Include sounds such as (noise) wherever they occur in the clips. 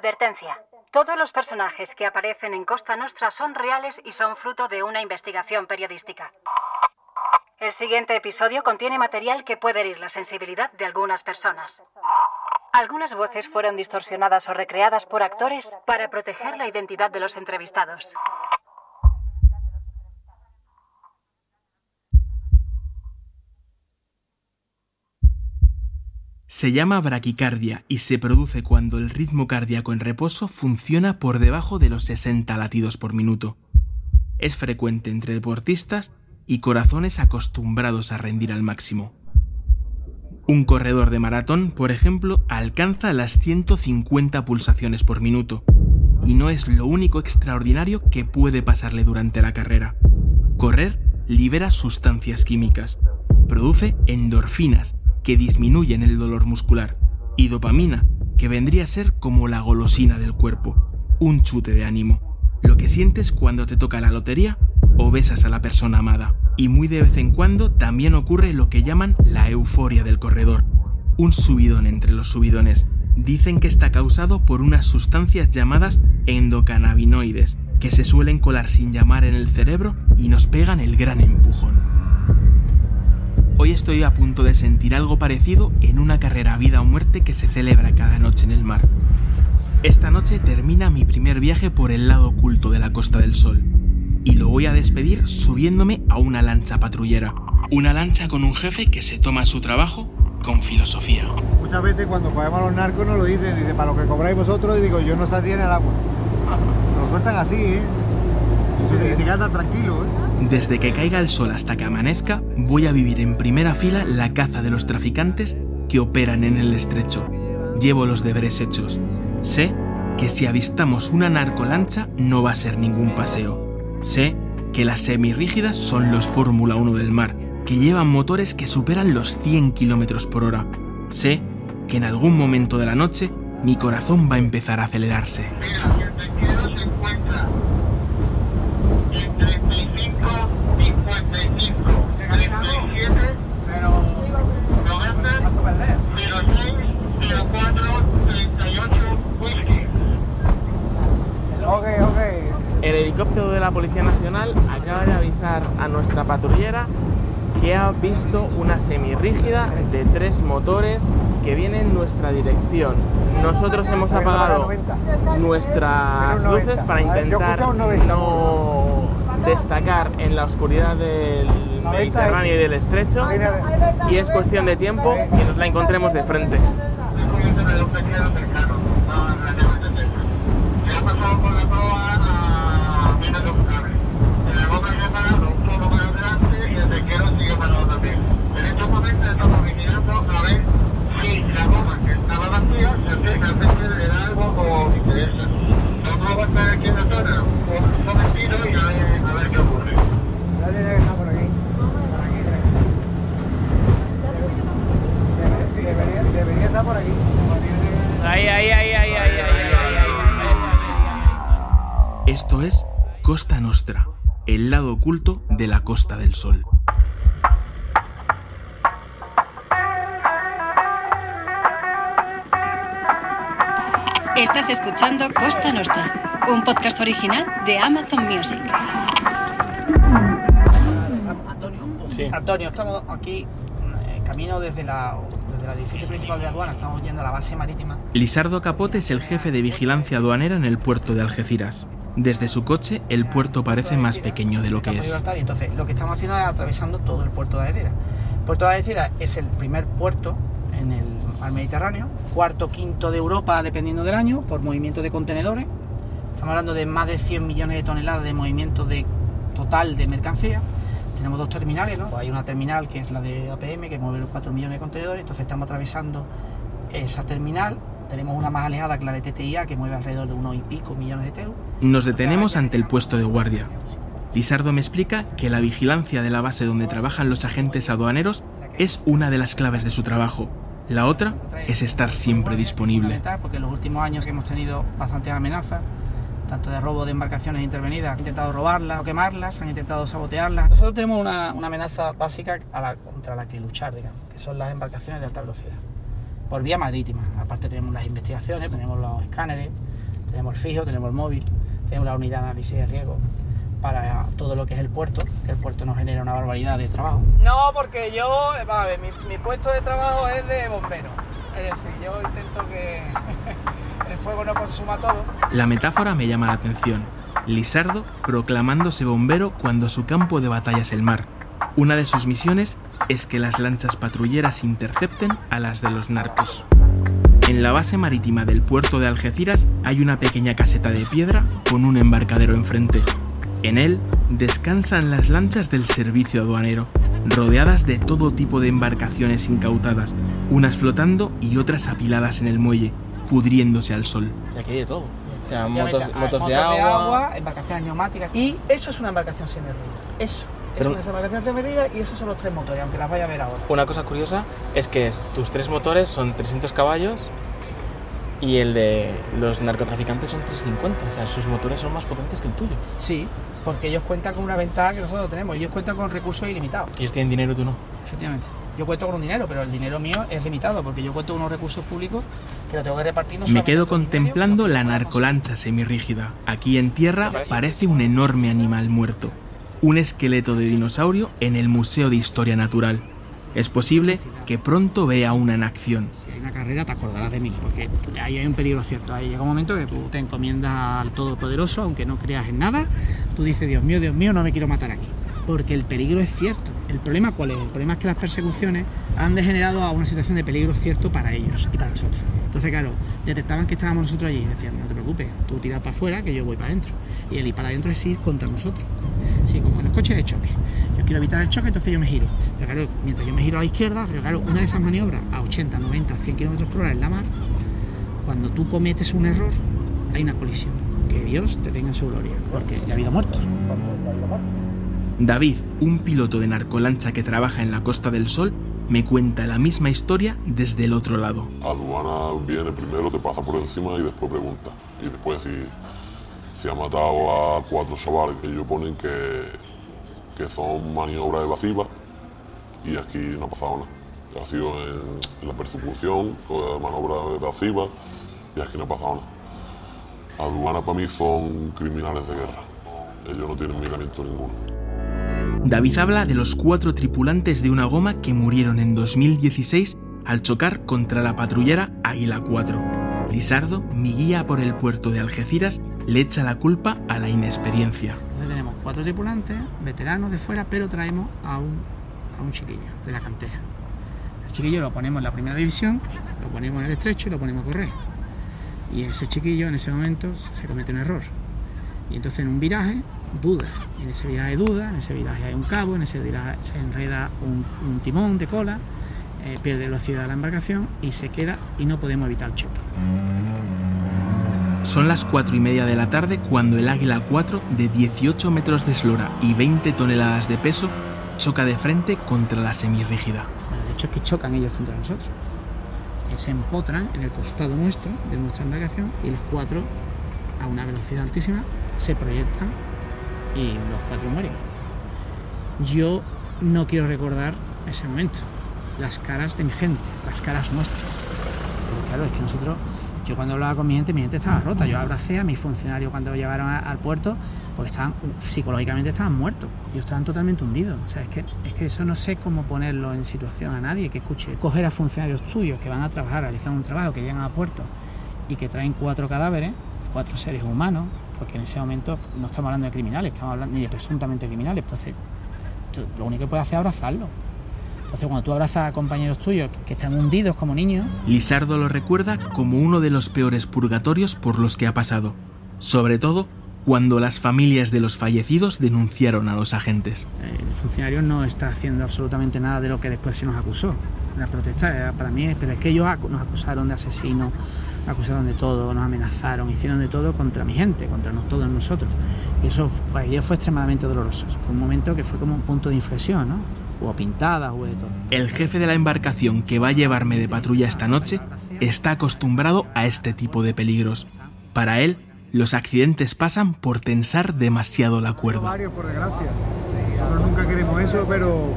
Advertencia. Todos los personajes que aparecen en Costa Nostra son reales y son fruto de una investigación periodística. El siguiente episodio contiene material que puede herir la sensibilidad de algunas personas. Algunas voces fueron distorsionadas o recreadas por actores para proteger la identidad de los entrevistados. Se llama braquicardia y se produce cuando el ritmo cardíaco en reposo funciona por debajo de los 60 latidos por minuto. Es frecuente entre deportistas y corazones acostumbrados a rendir al máximo. Un corredor de maratón, por ejemplo, alcanza las 150 pulsaciones por minuto, y no es lo único extraordinario que puede pasarle durante la carrera. Correr libera sustancias químicas, produce endorfinas, que disminuyen el dolor muscular, y dopamina, que vendría a ser como la golosina del cuerpo, un chute de ánimo, lo que sientes cuando te toca la lotería o besas a la persona amada. Y muy de vez en cuando también ocurre lo que llaman la euforia del corredor, un subidón entre los subidones. Dicen que está causado por unas sustancias llamadas endocannabinoides, que se suelen colar sin llamar en el cerebro y nos pegan el gran empujón. Hoy estoy a punto de sentir algo parecido en una carrera vida o muerte que se celebra cada noche en el mar. Esta noche termina mi primer viaje por el lado oculto de la Costa del Sol y lo voy a despedir subiéndome a una lancha patrullera. Una lancha con un jefe que se toma su trabajo con filosofía. Muchas veces cuando cogemos a los narcos nos lo dicen, dice, para lo que cobráis vosotros, y digo, yo no saldría en el agua. Nos lo sueltan así, ¿eh? Y se quedan tranquilo, ¿eh? Desde que caiga el sol hasta que amanezca, voy a vivir en primera fila la caza de los traficantes que operan en el estrecho. Llevo los deberes hechos. Sé que si avistamos una narcolancha no va a ser ningún paseo. Sé que las semirrígidas son los Fórmula 1 del mar, que llevan motores que superan los 100 km por hora. Sé que en algún momento de la noche mi corazón va a empezar a acelerarse. El helicóptero de la Policía Nacional acaba de avisar a nuestra patrullera que ha visto una semirrígida de tres motores que viene en nuestra dirección. Nosotros hemos apagado nuestras luces para intentar no destacar en la oscuridad del Mediterráneo y del Estrecho y es cuestión de tiempo que nos la encontremos de frente. Esto es Costa Nostra, el lado oculto de la Costa del Sol. Estás escuchando Costa Nostra, un podcast original de Amazon Music. Antonio, Antonio, estamos aquí eh, camino desde la edificio principal de aduana, estamos yendo a la base marítima. Lizardo Capote es el jefe de vigilancia aduanera en el puerto de Algeciras. Desde su coche, el puerto parece más pequeño de lo que es. entonces, lo que estamos haciendo es atravesando todo el puerto de Algeciras. El puerto de Algeciras es el primer puerto en el mar Mediterráneo, cuarto, quinto de Europa, dependiendo del año, por movimiento de contenedores. Estamos hablando de más de 100 millones de toneladas de movimiento de total de mercancía. Tenemos dos terminales, ¿no? Hay una terminal que es la de APM, que mueve los 4 millones de contenedores, entonces estamos atravesando esa terminal. Tenemos una más alejada que la de TTIA, que mueve alrededor de unos y pico millones de TEU. Nos detenemos ante el puesto de guardia. Lizardo me explica que la vigilancia de la base donde trabajan los agentes aduaneros es una de las claves de su trabajo. La otra es estar siempre disponible. Porque en los últimos años hemos tenido bastantes amenazas, tanto de robo de embarcaciones intervenidas, han intentado robarlas o quemarlas, han intentado sabotearlas. Nosotros tenemos una, amenaza básica contra la que luchar, digamos, que son las embarcaciones de alta velocidad. por vía marítima. Aparte tenemos las investigaciones, tenemos los escáneres, tenemos el fijo, tenemos el móvil, tenemos la unidad de análisis de riesgo para todo lo que es el puerto, que el puerto nos genera una barbaridad de trabajo. No, porque yo, a ver, mi, mi puesto de trabajo es de bombero. Es decir, yo intento que La metáfora me llama la atención. Lisardo proclamándose bombero cuando su campo de batalla es el mar. Una de sus misiones es que las lanchas patrulleras intercepten a las de los narcos. En la base marítima del puerto de Algeciras hay una pequeña caseta de piedra con un embarcadero enfrente. En él descansan las lanchas del servicio aduanero, rodeadas de todo tipo de embarcaciones incautadas, unas flotando y otras apiladas en el muelle, pudriéndose al sol. Y aquí hay de todo. O sea, motos, motos de motos agua. embarcaciones neumáticas. Y eso es una embarcación semirrida. Eso. Pero- es una embarcación semirrida y esos son los tres motores, aunque las vaya a ver ahora. Una cosa curiosa es que tus tres motores son 300 caballos y el de los narcotraficantes son 350. O sea, sus motores son más potentes que el tuyo. Sí, porque ellos cuentan con una ventaja que nosotros no tenemos. Ellos cuentan con recursos ilimitados. Ellos tienen dinero tú no. Efectivamente. Yo cuento con un dinero, pero el dinero mío es limitado porque yo cuento con unos recursos públicos que lo tengo que repartir. no Me quedo medio, contemplando la narcolancha semirrígida. Aquí en tierra parece un enorme animal muerto, un esqueleto de dinosaurio en el Museo de Historia Natural. Es posible que pronto vea una en acción. Si hay una carrera, te acordarás de mí, porque ahí hay un peligro cierto. Ahí llega un momento que tú te encomiendas al Todopoderoso, aunque no creas en nada. Tú dices, Dios mío, Dios mío, no me quiero matar aquí. Porque el peligro es cierto. ¿El problema cuál es? El problema es que las persecuciones han degenerado a una situación de peligro cierto para ellos y para nosotros. Entonces, claro, detectaban que estábamos nosotros allí y decían, no te preocupes, tú tiras para afuera que yo voy para adentro. Y el ir para adentro es ir contra nosotros. Sí, como en los coches de choque. Yo quiero evitar el choque, entonces yo me giro. Pero claro, mientras yo me giro a la izquierda, pero claro, una de esas maniobras a 80, 90, 100 kilómetros por hora en la mar, cuando tú cometes un error, hay una colisión. Que Dios te tenga en su gloria, porque ya ha habido muertos. David, un piloto de narcolancha que trabaja en la Costa del Sol, me cuenta la misma historia desde el otro lado. Aduana viene primero, te pasa por encima y después pregunta. Y después si, si ha matado a cuatro chavales, ellos ponen que, que son maniobras evasivas y aquí no ha pasado nada. Ha sido en, la persecución, con maniobras evasivas y aquí no ha pasado nada. Aduana para mí son criminales de guerra. Ellos no tienen miramiento ninguno. David habla de los cuatro tripulantes de una goma que murieron en 2016 al chocar contra la patrullera Águila 4. Lisardo, mi guía por el puerto de Algeciras, le echa la culpa a la inexperiencia. Entonces tenemos cuatro tripulantes, veteranos de fuera, pero traemos a un, a un chiquillo de la cantera. El chiquillo lo ponemos en la primera división, lo ponemos en el estrecho y lo ponemos a correr. Y ese chiquillo en ese momento se comete un error. Y entonces en un viraje duda. En ese viraje duda, en ese viraje hay un cabo, en ese viraje se enreda un, un timón de cola, eh, pierde velocidad la embarcación y se queda y no podemos evitar el choque. Son las cuatro y media de la tarde cuando el Águila 4, de 18 metros de eslora y 20 toneladas de peso, choca de frente contra la semirrígida. Bueno, de hecho es que chocan ellos contra nosotros. Se empotran en el costado nuestro, de nuestra embarcación, y los cuatro, a una velocidad altísima, se proyectan y los cuatro mueren. Yo no quiero recordar ese momento, las caras de mi gente, las caras nuestras. Porque claro, es que nosotros, yo cuando hablaba con mi gente, mi gente estaba rota. Yo abracé a mis funcionarios cuando llegaron al puerto porque estaban psicológicamente estaban muertos. Ellos estaban totalmente hundidos. O sea, es que, es que eso no sé cómo ponerlo en situación a nadie que escuche. Coger a funcionarios tuyos que van a trabajar, realizar un trabajo, que llegan a puerto y que traen cuatro cadáveres, cuatro seres humanos, porque en ese momento no estamos hablando de criminales, estamos hablando ni de presuntamente criminales. Entonces, tú- lo único que puedes hacer es abrazarlo. Entonces, cuando tú abrazas a compañeros tuyos que están hundidos como niños, Lisardo lo recuerda como uno de los peores purgatorios por los que ha pasado, sobre todo cuando las familias de los fallecidos denunciaron a los agentes. El funcionario no está haciendo absolutamente nada de lo que después se nos acusó. La protesta para mí, pero es que ellos nos acusaron de asesinos, nos acusaron de todo, nos amenazaron, hicieron de todo contra mi gente, contra no- todos nosotros. Y eso para ellos fue extremadamente doloroso. Fue un momento que fue como un punto de inflexión, ¿no? Hubo pintadas, hubo de todo. El jefe de la embarcación que va a llevarme de patrulla esta noche está acostumbrado a este tipo de peligros. Para él, los accidentes pasan por tensar demasiado la cuerda. varios, por desgracia. Nosotros nunca queremos eso, pero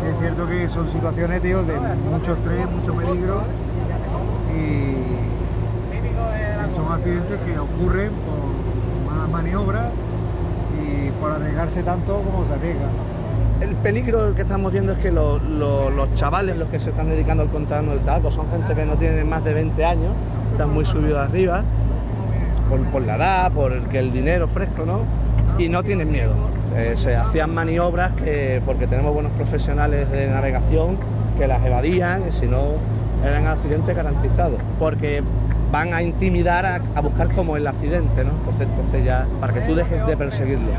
sí es cierto que son situaciones, tío, de mucho estrés, mucho peligro y accidentes que ocurren por malas maniobras y por arriesgarse tanto como se arriesga. El peligro que estamos viendo es que lo- lo- los chavales, los que se están dedicando al contrabando del tabaco, son gente que no tienen más de 20 años, están muy subidos arriba, por, por la edad, por el que el dinero fresco, ¿no? Y no tienen miedo. Eh, se hacían maniobras que, porque tenemos buenos profesionales de navegación, que las evadían y si no eran accidentes garantizados. Porque van a intimidar a, a buscar como el accidente, ¿no? Entonces, entonces ya, para que tú dejes de perseguirlo.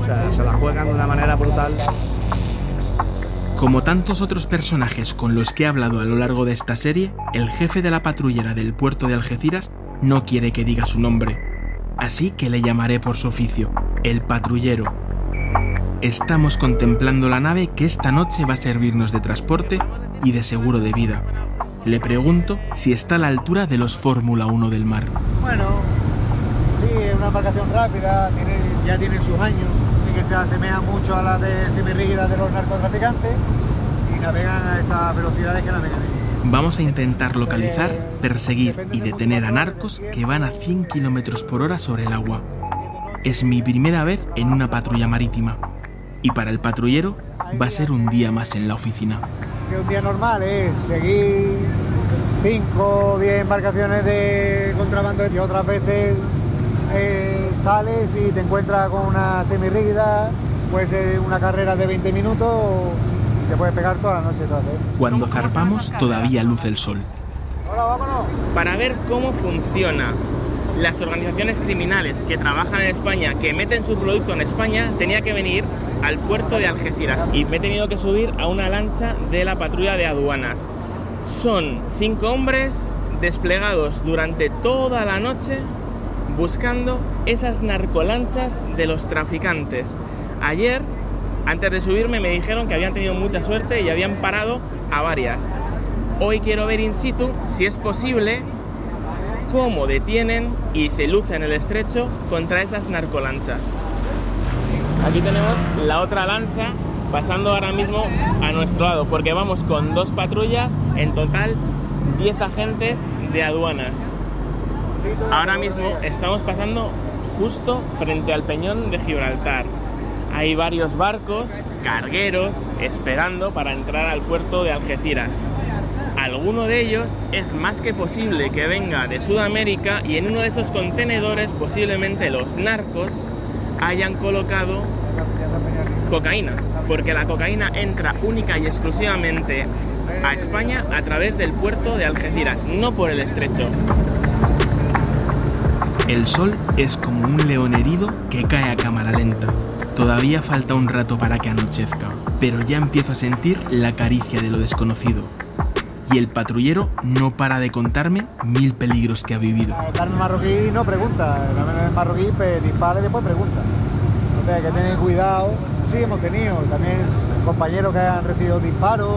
O sea, se la juegan de una manera brutal. Como tantos otros personajes con los que he hablado a lo largo de esta serie, el jefe de la patrullera del puerto de Algeciras no quiere que diga su nombre. Así que le llamaré por su oficio, el patrullero. Estamos contemplando la nave que esta noche va a servirnos de transporte y de seguro de vida. Le pregunto si está a la altura de los Fórmula 1 del mar. Bueno, sí, es una embarcación rápida, tiene, ya tiene sus años y que se asemeja mucho a las de semirrígidas de los narcotraficantes y navegan a esas velocidades que navegan ellos. Vamos a intentar localizar, perseguir y detener a narcos que van a 100 km por hora sobre el agua. Es mi primera vez en una patrulla marítima. Y para el patrullero va a ser un día más en la oficina. Que un día normal es seguir 5 o 10 embarcaciones de contrabando y otras veces eh, sales y te encuentras con una semirrígida, puede ser una carrera de 20 minutos y te puedes pegar toda la noche. Toda, ¿eh? Cuando zarpamos todavía luce el sol. Hola, vámonos. para ver cómo funciona las organizaciones criminales que trabajan en España, que meten su producto en España, tenía que venir al puerto de Algeciras y me he tenido que subir a una lancha de la patrulla de aduanas. Son cinco hombres desplegados durante toda la noche buscando esas narcolanchas de los traficantes. Ayer, antes de subirme, me dijeron que habían tenido mucha suerte y habían parado a varias. Hoy quiero ver in situ, si es posible, cómo detienen y se lucha en el estrecho contra esas narcolanchas. Aquí tenemos la otra lancha pasando ahora mismo a nuestro lado, porque vamos con dos patrullas, en total 10 agentes de aduanas. Ahora mismo estamos pasando justo frente al peñón de Gibraltar. Hay varios barcos cargueros esperando para entrar al puerto de Algeciras. Alguno de ellos es más que posible que venga de Sudamérica y en uno de esos contenedores posiblemente los narcos hayan colocado cocaína, porque la cocaína entra única y exclusivamente a España a través del puerto de Algeciras, no por el estrecho. El sol es como un león herido que cae a cámara lenta. Todavía falta un rato para que anochezca, pero ya empiezo a sentir la caricia de lo desconocido. Y el patrullero no para de contarme mil peligros que ha vivido. El Carmen marroquí no pregunta, el marroquí pues, dispara y después pregunta. O sea, hay que tener cuidado. Sí, hemos tenido. También compañeros que han recibido disparos,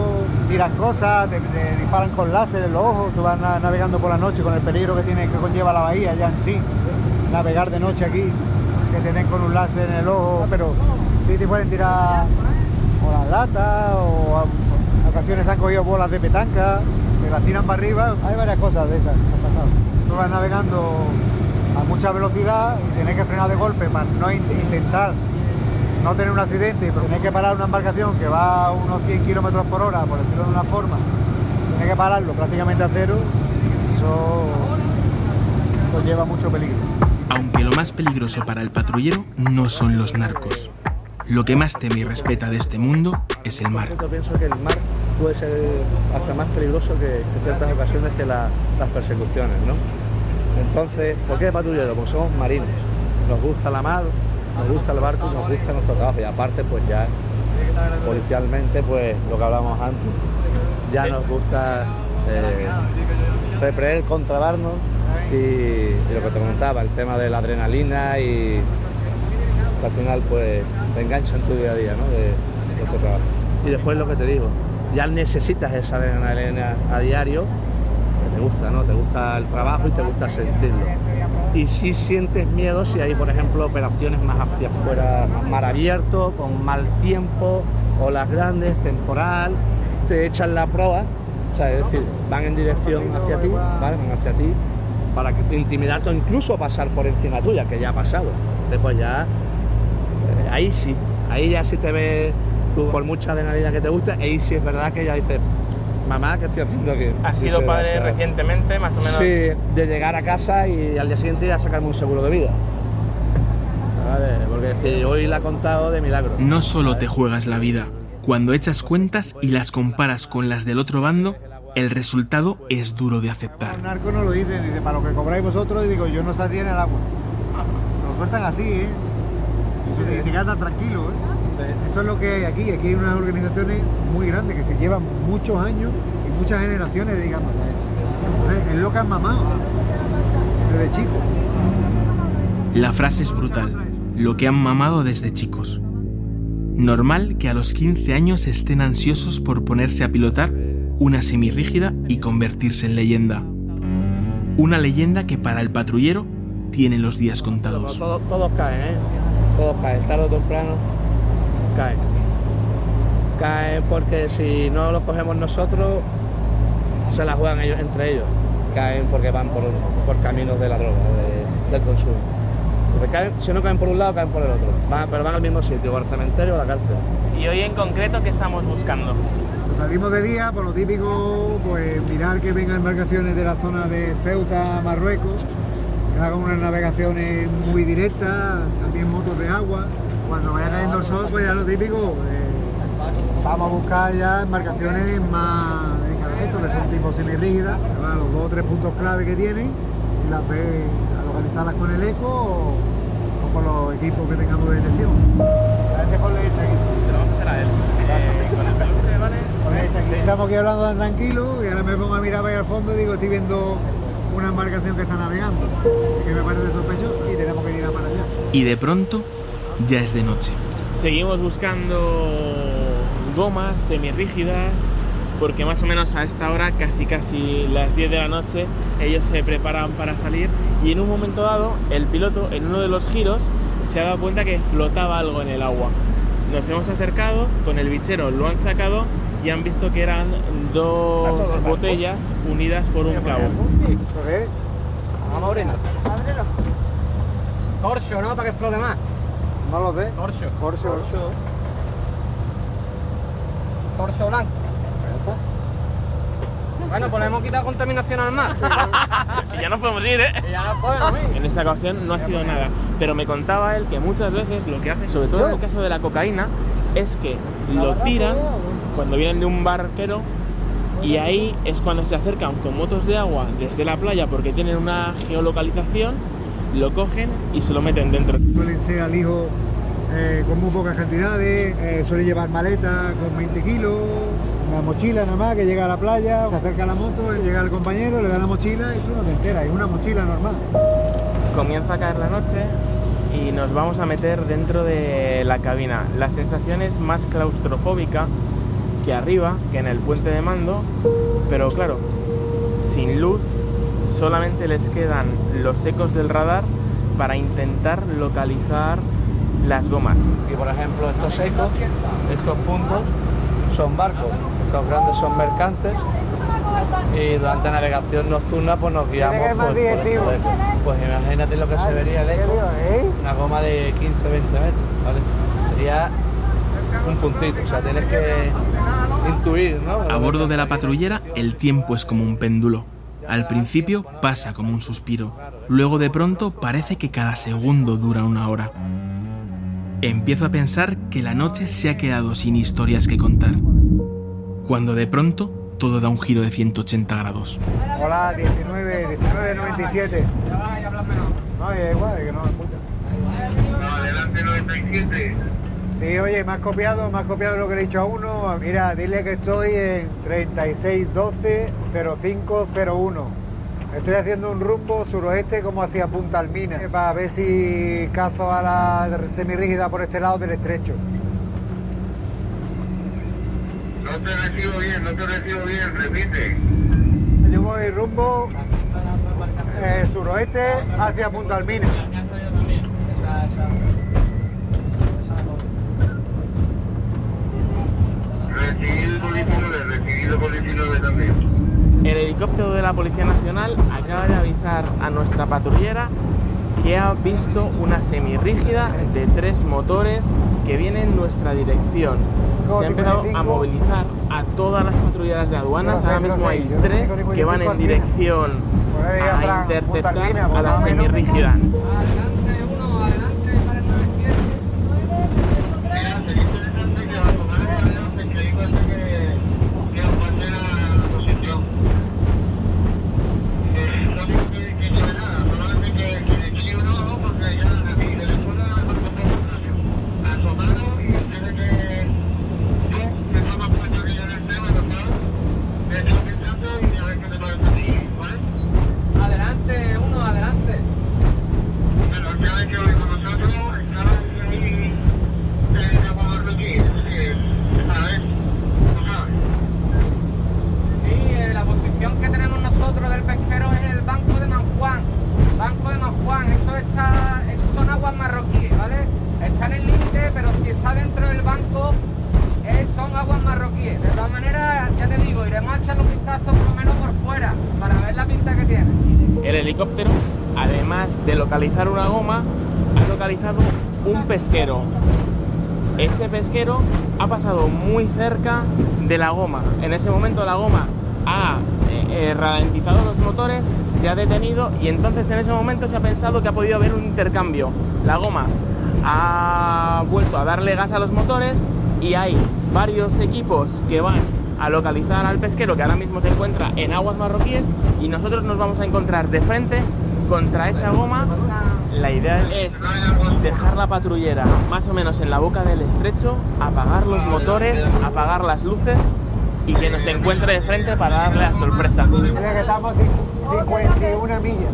tiran cosas, te, disparan con láser en los ojos, tú vas na- navegando por la noche con el peligro que tiene que conlleva la bahía ya en sí, navegar de noche aquí, que te den con un láser en el ojo, pero sí te pueden tirar o las latas o a, ocasiones han cogido bolas de petanca, que las tiran para arriba, hay varias cosas de esas que han pasado. Tú vas navegando a mucha velocidad y tienes que frenar de golpe para no int- intentar no tener un accidente, pero tener que parar una embarcación que va a unos 100 kilómetros por hora, por decirlo de una forma, tener que pararlo prácticamente a cero, eso conlleva mucho peligro. Aunque lo más peligroso para el patrullero no son los narcos. Lo que más teme y respeta de este mundo es el mar. Yo pienso que el mar puede ser hasta más peligroso que en ciertas ocasiones que la- las persecuciones, ¿no? Entonces, ¿por qué patrullero? Porque somos marinos. Nos gusta la mar, nos gusta el barco y nos gusta nuestro trabajo. Y aparte, pues ya policialmente, pues lo que hablábamos antes, ya nos gusta eh, reprimir el contrabando y, lo que te comentaba, el tema de la adrenalina y al final pues te engancha en tu día a día ¿no? de, tu trabajo. Y después lo que te digo, ya necesitas esa adrenalina a diario, que te gusta, ¿no? Te gusta el trabajo y te gusta sentirlo. Y si sientes miedo si hay, por ejemplo, operaciones más hacia afuera, mar abierto, con mal tiempo, olas grandes, temporal, te echan la proa O sea, es decir, van en dirección hacia ti, ¿vale? Van hacia ti para intimidarte o incluso pasar por encima tuya, que ya ha pasado. Entonces, pues ya, eh, ahí sí, ahí ya sí te ves tú por mucha adrenalina que te guste, ahí sí es verdad que ya dices, mamá, ¿qué estoy haciendo aquí? Has sido sí, padre o sea, recientemente, más o menos. Sí, de llegar a casa y al día siguiente ir a sacarme un seguro de vida. Vale, porque decir, hoy la ha contado de milagro. No solo te juegas la vida, cuando echas cuentas y las comparas con las del otro bando, el resultado es duro de aceptar. Un narco no lo dice, dice, para lo que cobráis vosotros, y digo, yo no saldría en el agua. Lo sueltan así, ¿eh? Y se tranquilos, ¿eh? Esto es lo que hay aquí. Aquí hay unas organizaciones muy grandes que se llevan muchos años y muchas generaciones dedicándose a eso. Entonces, es lo que han mamado desde chicos. La frase es brutal, lo que han mamado desde chicos. Normal que a los 15 años estén ansiosos por ponerse a pilotar una semirrígida y convertirse en leyenda. Una leyenda que para el patrullero tiene los días contados. Todos, todos caen, ¿eh? Todos caen, tarde o temprano caen. Caen porque si no los cogemos nosotros, se la juegan ellos entre ellos. Caen porque van por, por caminos de la droga, de- del consumo. Caen- si no caen por un lado, caen por el otro. Van- pero van al mismo sitio, o al cementerio o a la cárcel. Y hoy en concreto, ¿qué estamos buscando? Pues salimos de día, por lo típico, pues mirar que vengan embarcaciones de la zona de Ceuta, Marruecos, que hagan unas navegaciones muy directas, también motos de agua. Cuando vaya cayendo el sol, pues ya lo típico, eh, vamos a buscar ya embarcaciones más dedicadas a esto, que son tipo semirrígidas, a los dos o tres puntos clave que tienen, y las ve a localizarlas con el eco o, o con los equipos que tengamos de detección. A este ponle este aquí. Se lo vamos a hacer a él. Eh, con el peluche, ¿vale? Estamos aquí hablando tan tranquilo y ahora me pongo a mirar para allá al fondo y digo, estoy viendo una embarcación que está navegando, que me parece sospechosa y tenemos que ir a para allá. Y de pronto ya es de noche. Seguimos buscando gomas semirrígidas porque más o menos a esta hora, casi casi las 10 de la noche, ellos se preparan para salir y en un momento dado el piloto en uno de los giros se ha dado cuenta que flotaba algo en el agua. Nos hemos acercado, con el bichero lo han sacado y han visto que eran dos botellas unidas por un cabo. Vamos a abrirlo. Corcho, ¿no? Para que flote más. No lo sé. Corcho. Corso. Corcho blanco. Ya está. Bueno, pues le hemos quitado contaminación al mar. (laughs) Y ya nos podemos ir, ¿eh? Y ya no podemos ir. En esta ocasión no ha sido nada, pero me contaba él que muchas veces lo que hace, sobre todo en el caso de la cocaína, es que lo tiran cuando vienen de un barquero y ahí es cuando se acercan con motos de agua desde la playa porque tienen una geolocalización, lo cogen y se lo meten dentro. Suelen ser al hijo eh, con muy pocas cantidades, eh, suele llevar maleta con 20 kilos, una mochila nada más que llega a la playa, se acerca a la moto, llega el compañero, le da la mochila y tú no te enteras, es una mochila normal. Comienza a caer la noche y nos vamos a meter dentro de la cabina. La sensación es más claustrofóbica que arriba, que en el puente de mando, pero claro, sin luz, solamente les quedan los ecos del radar para intentar localizar las gomas. Y por ejemplo, estos ecos, estos puntos, son barcos. Estos grandes son mercantes. Y durante la navegación nocturna pues nos guiamos por, por estos ecos. Pues imagínate lo que se vería el eco, ¿Eh? una goma de 15-20 metros, ¿vale? Sería un puntito, o sea, tienes que intuir, ¿no? A bordo de la patrullera el tiempo es como un péndulo. Al principio pasa como un suspiro, luego de pronto parece que cada segundo dura una hora. Empiezo a pensar que la noche se ha quedado sin historias que contar, cuando de pronto todo da un giro de 180 grados. Hola, 19, 19, 97. No, es igual, es que no me escucha. Adelante 97. Sí, oye, me has copiado, me has copiado lo que le he dicho a uno. Mira, dile que estoy en 3612-0501. Estoy haciendo un rumbo suroeste como hacia Punta Almina, para ver si cazo a la semirrígida por este lado del estrecho. No te recibo bien, no te recibo bien, repite. Yo voy rumbo eh, suroeste hacia Punta Almina. Recibido por 19, recibido por 19 también. helicóptero de la Policía Nacional acaba de avisar a nuestra patrullera que ha visto una semirrígida de tres motores que viene en nuestra dirección. Se ha empezado a movilizar a todas las patrulleras de aduanas. Ahora mismo hay tres que van en dirección a interceptar a la semirrígida. Adelante, uno, adelante. Sí, eh, la posición que tenemos nosotros del pesquero es el banco de Manjuan. Banco de Manjuan, eso está, eso son aguas marroquíes, ¿vale? Está en el límite, pero si está dentro del banco, eh, son aguas marroquíes. De todas maneras, ya te digo, iremos a echar un vistazo por lo menos por fuera, para ver la pinta que tiene. El helicóptero, además de localizar una goma, ha localizado un pesquero. Ese pesquero ha pasado muy cerca de la goma. En ese momento la goma ha eh, eh, ralentizado los motores, se ha detenido y entonces en ese momento se ha pensado que ha podido haber un intercambio. La goma ha vuelto a darle gas a los motores y hay varios equipos que van a localizar al pesquero que ahora mismo se encuentra en aguas marroquíes y nosotros nos vamos a encontrar de frente contra esa goma. La idea es dejar la patrullera más o menos en la boca del estrecho, apagar los motores, apagar las luces y que nos encuentre de frente para darle la sorpresa. Que estamos cin- 51 millas.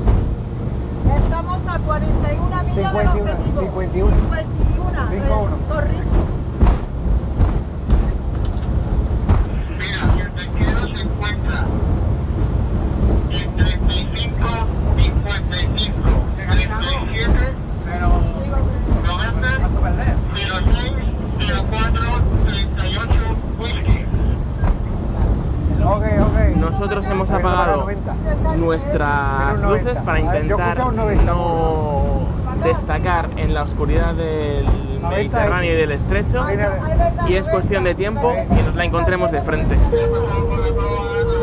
Estamos a 41 millas del 51, objetivo. 51. 51. 51. eh. Mira, el pesquero se encuentra en 35, 55, 37, Pero 90, 06, 04, 38, whisky. Ok, ok. Nosotros hemos Venga, para apagado 90. Nuestras Menos 90. luces para ver, intentar escucho un 90. no destacar en la oscuridad del Mediterráneo y del estrecho y es cuestión de tiempo que nos la encontremos de frente.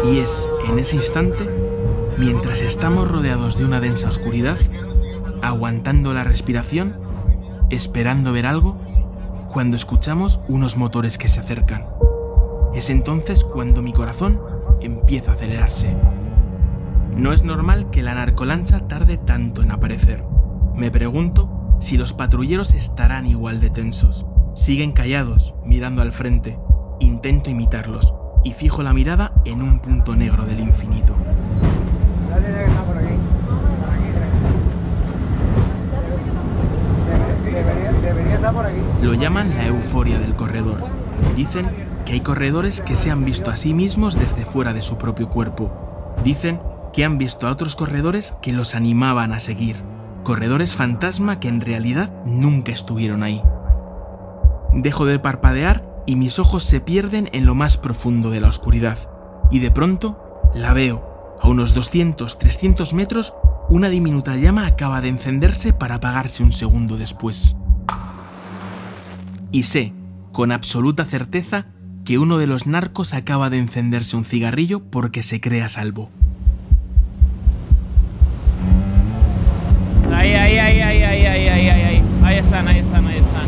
Y es en ese instante, mientras estamos rodeados de una densa oscuridad, aguantando la respiración, esperando ver algo, cuando escuchamos unos motores que se acercan. Es entonces cuando mi corazón empieza a acelerarse. No es normal que la narcolancha tarde tanto en aparecer. Me pregunto si los patrulleros estarán igual de tensos. Siguen callados, mirando al frente. Intento imitarlos y fijo la mirada en un punto negro del infinito. Lo llaman la euforia del corredor. Dicen que hay corredores que se han visto a sí mismos desde fuera de su propio cuerpo. Dicen que han visto a otros corredores que los animaban a seguir. Corredores fantasma que en realidad nunca estuvieron ahí. Dejo de parpadear y mis ojos se pierden en lo más profundo de la oscuridad. Y de pronto la veo. A unos 200, 300 metros, una diminuta llama acaba de encenderse para apagarse un segundo después. Y sé, con absoluta certeza, que uno de los narcos acaba de encenderse un cigarrillo porque se cree a salvo. Ahí, ahí, ahí, ahí, ahí, ahí, ahí, ahí. Ahí están, ahí están, ahí están.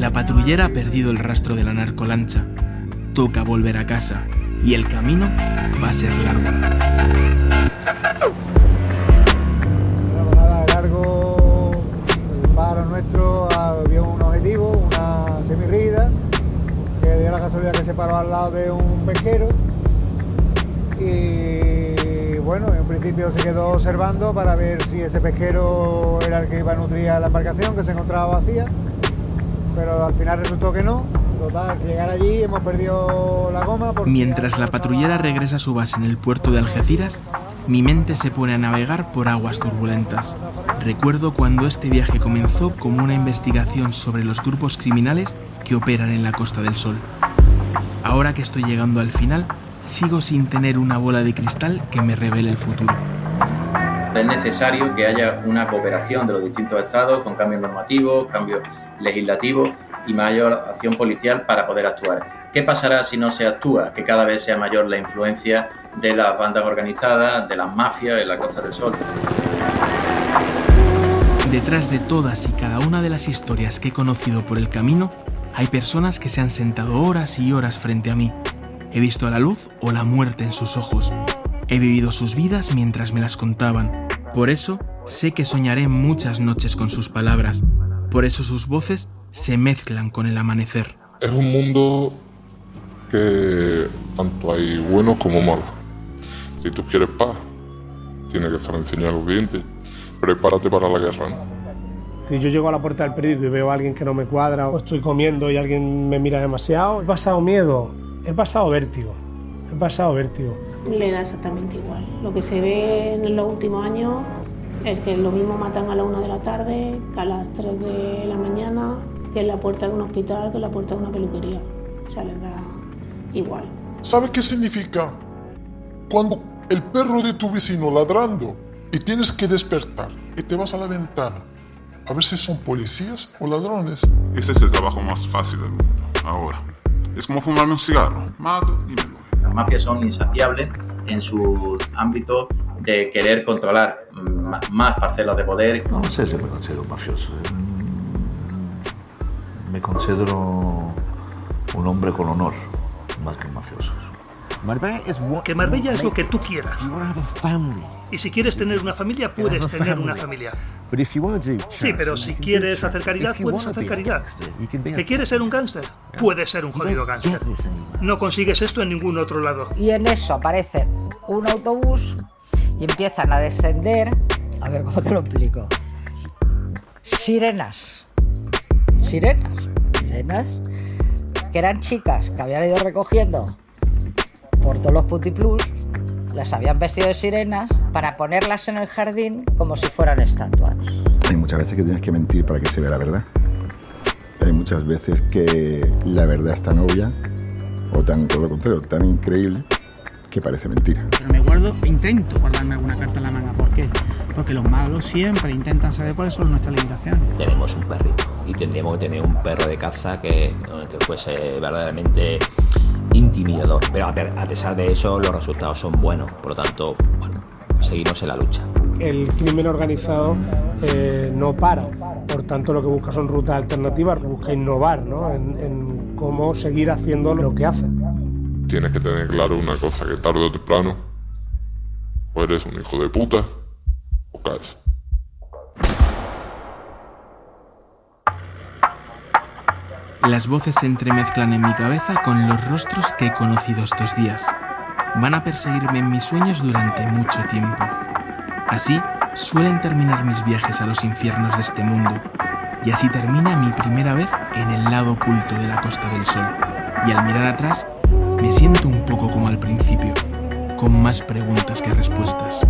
La patrullera ha perdido el rastro de la narcolancha. Toca volver a casa y el camino va a ser largo. Bueno, nada, largo, nuestro había un objetivo, una semirrida, que dio la casualidad que se paró al lado de un pesquero y bueno, en principio se quedó observando para ver si ese pesquero era el que iba a nutrir a la embarcación que se encontraba vacía, pero al final resultó que no. Total, llegar allí hemos perdido la goma. Mientras la patrullera regresa a su base en el puerto de Algeciras, mi mente se pone a navegar por aguas turbulentas. Recuerdo cuando este viaje comenzó como una investigación sobre los grupos criminales que operan en la Costa del Sol. Ahora que estoy llegando al final, sigo sin tener una bola de cristal que me revele el futuro. Es necesario que haya una cooperación de los distintos estados con cambios normativos, cambios legislativos y mayor acción policial para poder actuar. ¿Qué pasará si no se actúa? Que cada vez sea mayor la influencia de las bandas organizadas, de las mafias en la Costa del Sol. Detrás de todas y cada una de las historias que he conocido por el camino, hay personas que se han sentado horas y horas frente a mí. He visto la luz o la muerte en sus ojos. He vivido sus vidas mientras me las contaban. Por eso sé que soñaré muchas noches con sus palabras. Por eso sus voces se mezclan con el amanecer. Es un mundo que tanto hay buenos como malos. Si tú quieres paz, tienes que estar enseñado a los clientes. Prepárate para la guerra, ¿no? Si yo llego a la puerta del periódico y veo a alguien que no me cuadra o estoy comiendo y alguien me mira demasiado, he pasado miedo, he pasado vértigo, he pasado vértigo. Le da exactamente igual. Lo que se ve en los últimos años es que lo mismo matan a la una de la tarde, que a las 3 de la mañana, que en la puerta de un hospital, que en la puerta de una peluquería. O sea, les da igual. ¿Sabe qué significa? Cuando el perro de tu vecino ladrando y tienes que despertar y te vas a la ventana a ver si son policías o ladrones. Ese es el trabajo más fácil del mundo, ahora. Es como fumarme un cigarro, mato y me voy. Las mafias son insaciables en su ámbito de querer controlar más parcelas de poder. No sé si me considero un mafioso. ¿eh? Me considero un hombre con honor, más que un mafioso. Que Marbella es lo que tú quieras. Y si quieres tener una familia, puedes tener una familia. Sí, pero si quieres hacer caridad, puedes hacer caridad. ¿Que quieres ser un gángster? Puedes ser un jodido gángster. No consigues esto en ningún otro lado. Y en eso aparece un autobús y empiezan a descender. A ver cómo te lo explico. Sirenas. Sirenas. Sirenas. Que eran chicas que habían ido recogiendo por todos los putiplus. Las habían vestido de sirenas para ponerlas en el jardín como si fueran estatuas. Hay muchas veces que tienes que mentir para que se vea la verdad. Hay muchas veces que la verdad es tan obvia, o tan, todo lo contrario, tan increíble, que parece mentira. Pero me guardo, intento guardarme alguna carta en la manga. ¿Por qué? Porque los malos siempre intentan saber cuáles son nuestras limitaciones. Tenemos un perrito y tendríamos que tener un perro de caza que, que fuese verdaderamente intimidador. Pero a pesar de eso, los resultados son buenos. Por lo tanto, bueno, seguimos en la lucha. El crimen organizado eh, no para. Por tanto, lo que busca son rutas alternativas, busca innovar ¿no? en, en cómo seguir haciendo lo que hace. Tienes que tener claro una cosa, que tarde o temprano o eres un hijo de puta o caes. Las voces se entremezclan en mi cabeza con los rostros que he conocido estos días. Van a perseguirme en mis sueños durante mucho tiempo. Así suelen terminar mis viajes a los infiernos de este mundo. Y así termina mi primera vez en el lado oculto de la Costa del Sol. Y al mirar atrás, me siento un poco como al principio, con más preguntas que respuestas.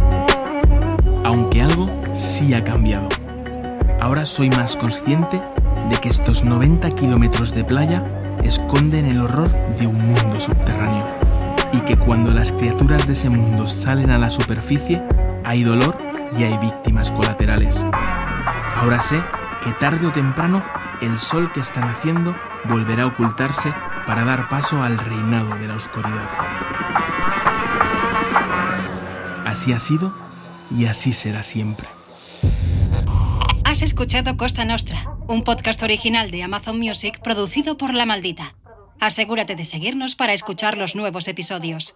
Aunque algo sí ha cambiado. Ahora soy más consciente de que estos 90 kilómetros de playa esconden el horror de un mundo subterráneo y que cuando las criaturas de ese mundo salen a la superficie hay dolor y hay víctimas colaterales. Ahora sé que tarde o temprano el sol que está naciendo volverá a ocultarse para dar paso al reinado de la oscuridad. Así ha sido y así será siempre. Has escuchado Costa Nostra, un podcast original de Amazon Music producido por La Maldita. Asegúrate de seguirnos para escuchar los nuevos episodios.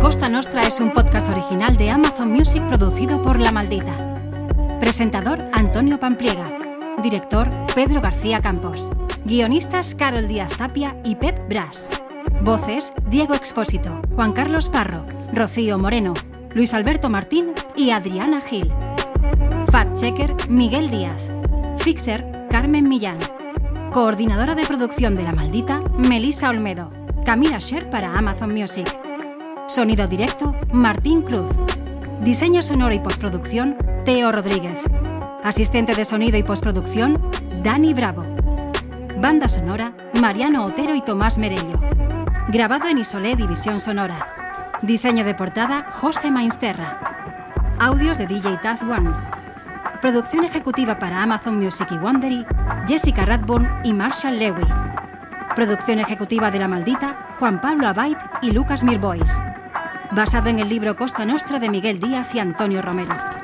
Costa Nostra es un podcast original de Amazon Music producido por La Maldita. Presentador Antonio Pampliega. Director Pedro García Campos. Guionistas Carol Díaz Tapia y Pep Bras. Voces Diego Expósito, Juan Carlos Parro, Rocío Moreno, Luis Alberto Martín y Adriana Gil. Fact Checker Miguel Díaz. Fixer Carmen Millán. Coordinadora de producción de La Maldita Melissa Olmedo. Camila Sher para Amazon Music. Sonido directo Martín Cruz. Diseño sonoro y postproducción Teo Rodríguez. Asistente de sonido y postproducción Dani Bravo. Banda sonora Mariano Otero y Tomás Merello. Grabado en Isolé División Sonora. Diseño de portada José Mainsterra. Audios de DJ Taz One. Producción ejecutiva para Amazon Music y Wondery, Jessica Radburn y Marshall Lewy. Producción ejecutiva de La Maldita, Juan Pablo Abait y Lucas Mirbois. Basado en el libro Costa Nostra de Miguel Díaz y Antonio Romero.